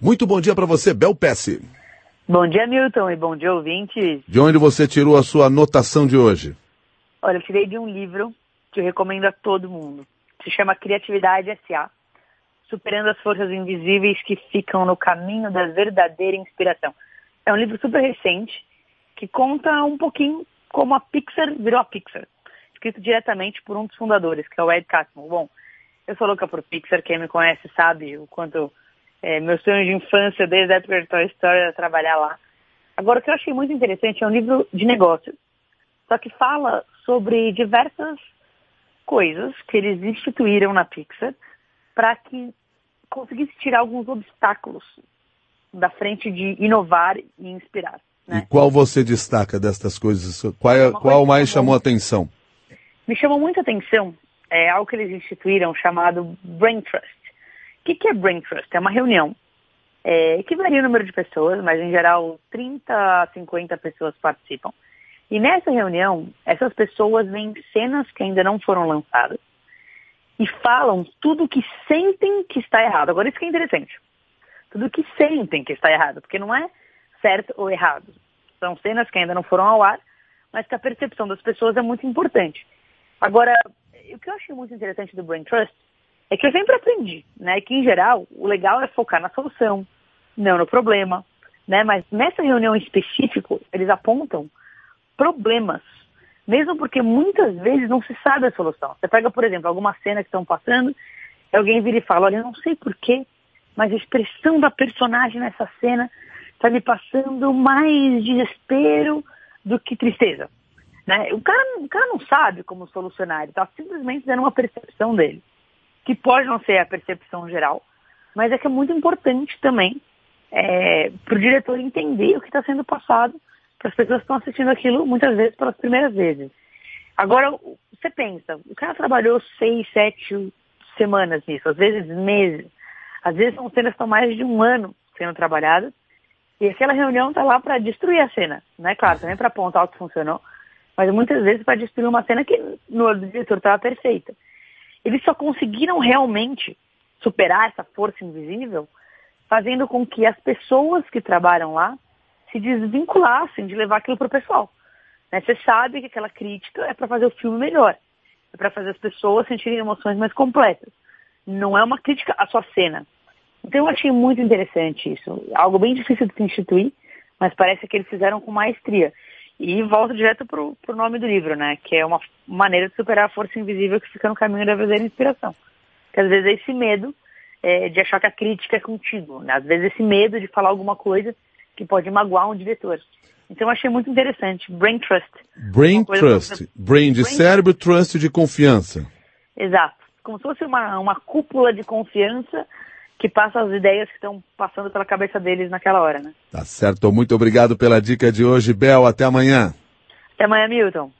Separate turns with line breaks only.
Muito bom dia para você, Bel Pesce.
Bom dia, Milton, e bom dia, ouvintes.
De onde você tirou a sua anotação de hoje?
Olha, eu tirei de um livro que eu recomendo a todo mundo. Se chama Criatividade S.A. Superando as Forças Invisíveis que Ficam no Caminho da Verdadeira Inspiração. É um livro super recente que conta um pouquinho como a Pixar virou a Pixar. Escrito diretamente por um dos fundadores, que é o Ed Catmull. Bom, eu sou louca por Pixar, quem me conhece sabe o quanto é, meu sonho de infância, desde a época de Toy Story, era trabalhar lá. Agora, o que eu achei muito interessante é um livro de negócios, só que fala sobre diversas coisas que eles instituíram na Pixar para que conseguisse tirar alguns obstáculos da frente de inovar e inspirar. Né?
E qual você destaca destas coisas? Qual, é, qual mais chamou a atenção?
Me chamou muita atenção é algo que eles instituíram chamado Brain Trust que, que é Brain Trust? É uma reunião é, que varia o número de pessoas, mas em geral 30 a 50 pessoas participam. E nessa reunião, essas pessoas veem cenas que ainda não foram lançadas e falam tudo que sentem que está errado. Agora, isso que é interessante. Tudo que sentem que está errado, porque não é certo ou errado. São cenas que ainda não foram ao ar, mas que a percepção das pessoas é muito importante. Agora, o que eu achei muito interessante do Brain Trust é que eu sempre aprendi, né, que em geral o legal é focar na solução, não no problema, né, mas nessa reunião em específico eles apontam problemas, mesmo porque muitas vezes não se sabe a solução. Você pega, por exemplo, alguma cena que estão passando, alguém vira e fala, olha, eu não sei porquê, mas a expressão da personagem nessa cena está me passando mais desespero do que tristeza. Né? O, cara, o cara não sabe como solucionar, ele está simplesmente dando uma percepção dele que pode não ser a percepção geral, mas é que é muito importante também é, para o diretor entender o que está sendo passado para as pessoas que estão assistindo aquilo muitas vezes pelas primeiras vezes. Agora, você pensa, o cara trabalhou seis, sete semanas nisso, às vezes meses, às vezes são cenas que estão mais de um ano sendo trabalhadas, e aquela reunião está lá para destruir a cena, né? Claro, também para apontar o que funcionou, mas muitas vezes para destruir uma cena que no diretor estava perfeita. Eles só conseguiram realmente superar essa força invisível fazendo com que as pessoas que trabalham lá se desvinculassem de levar aquilo para o pessoal. Né? Você sabe que aquela crítica é para fazer o filme melhor, é para fazer as pessoas sentirem emoções mais completas. Não é uma crítica à sua cena. Então eu achei muito interessante isso. Algo bem difícil de se instituir, mas parece que eles fizeram com maestria. E volto direto para o nome do livro, né? Que é uma maneira de superar a força invisível que fica no caminho da verdadeira inspiração. Que às vezes é esse medo é, de achar que a crítica é contigo, né? Às vezes esse medo de falar alguma coisa que pode magoar um diretor. Então eu achei muito interessante. Brain Trust.
Brain Trust. Brain de Brain cérebro, trust de confiança.
Exato. Como se fosse uma, uma cúpula de confiança que passa as ideias que estão passando pela cabeça deles naquela hora, né?
Tá certo. Muito obrigado pela dica de hoje, Bel. Até amanhã.
Até amanhã, Milton.